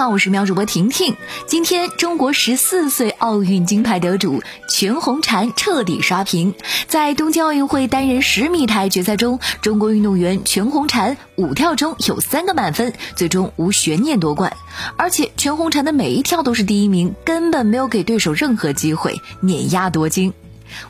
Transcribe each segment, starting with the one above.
好，我是苗主播婷婷。今天，中国十四岁奥运金牌得主全红婵彻底刷屏。在东京奥运会单人十米台决赛中，中国运动员全红婵五跳中有三个满分，最终无悬念夺冠。而且，全红婵的每一跳都是第一名，根本没有给对手任何机会，碾压夺金。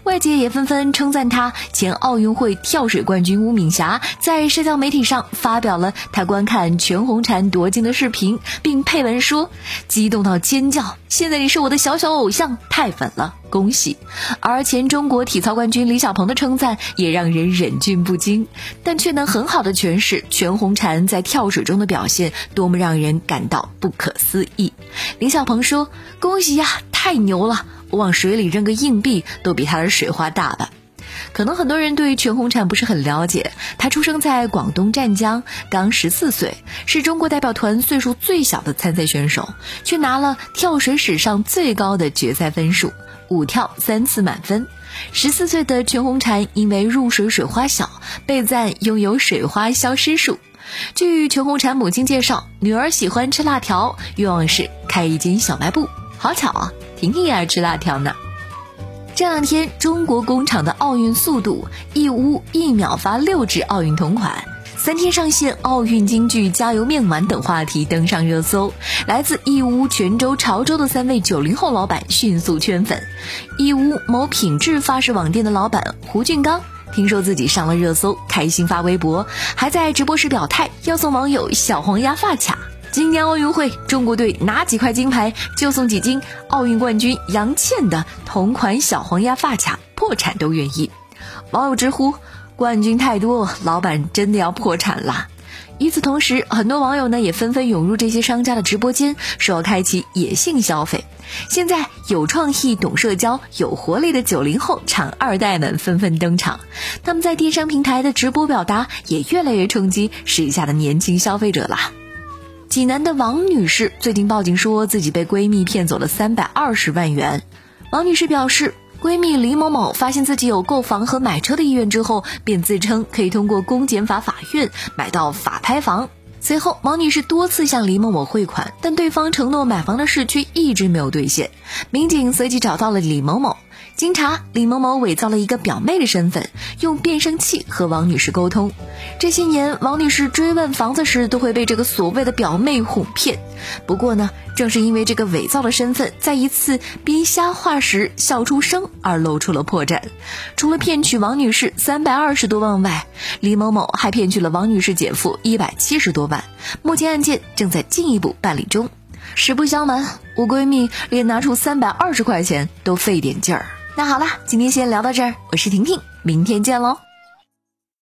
外界也纷纷称赞他。前奥运会跳水冠军吴敏霞在社交媒体上发表了他观看全红婵夺金的视频，并配文说：“激动到尖叫！现在你是我的小小偶像，太粉了，恭喜！”而前中国体操冠军李小鹏的称赞也让人忍俊不禁，但却能很好的诠释全红婵在跳水中的表现多么让人感到不可思议。李小鹏说：“恭喜呀，太牛了！”往水里扔个硬币都比他的水花大吧？可能很多人对全红婵不是很了解。她出生在广东湛江，刚十四岁，是中国代表团岁数最小的参赛选手，却拿了跳水史上最高的决赛分数，五跳三次满分。十四岁的全红婵因为入水水花小，被赞拥有水花消失术。据全红婵母亲介绍，女儿喜欢吃辣条，愿望是开一间小卖部。好巧啊！婷婷也爱吃辣条呢。这两天，中国工厂的奥运速度，义乌一秒发六只奥运同款，三天上线奥运京剧加油面碗等话题登上热搜。来自义乌、泉州、潮州的三位九零后老板迅速圈粉。义乌某品质发饰网店的老板胡俊刚，听说自己上了热搜，开心发微博，还在直播时表态要送网友小黄鸭发卡。今年奥运会，中国队拿几块金牌就送几斤奥运冠军杨倩的同款小黄鸭发卡，破产都愿意。网友直呼：冠军太多，老板真的要破产了。与此同时，很多网友呢也纷纷涌入这些商家的直播间，说要开启野性消费。现在有创意、懂社交、有活力的九零后厂二代们纷纷登场，他们在电商平台的直播表达也越来越冲击时下的年轻消费者了。济南的王女士最近报警说自己被闺蜜骗走了三百二十万元。王女士表示，闺蜜李某某发现自己有购房和买车的意愿之后，便自称可以通过公检法法院买到法拍房。随后，王女士多次向李某某汇款，但对方承诺买房的事却一直没有兑现。民警随即找到了李某某。经查，李某某伪造了一个表妹的身份，用变声器和王女士沟通。这些年，王女士追问房子时，都会被这个所谓的表妹哄骗。不过呢，正是因为这个伪造的身份，在一次编瞎话时笑出声，而露出了破绽。除了骗取王女士三百二十多万外，李某某还骗取了王女士姐夫一百七十多万。目前案件正在进一步办理中。实不相瞒，我闺蜜连拿出三百二十块钱都费点劲儿。那好了，今天先聊到这儿，我是婷婷，明天见喽。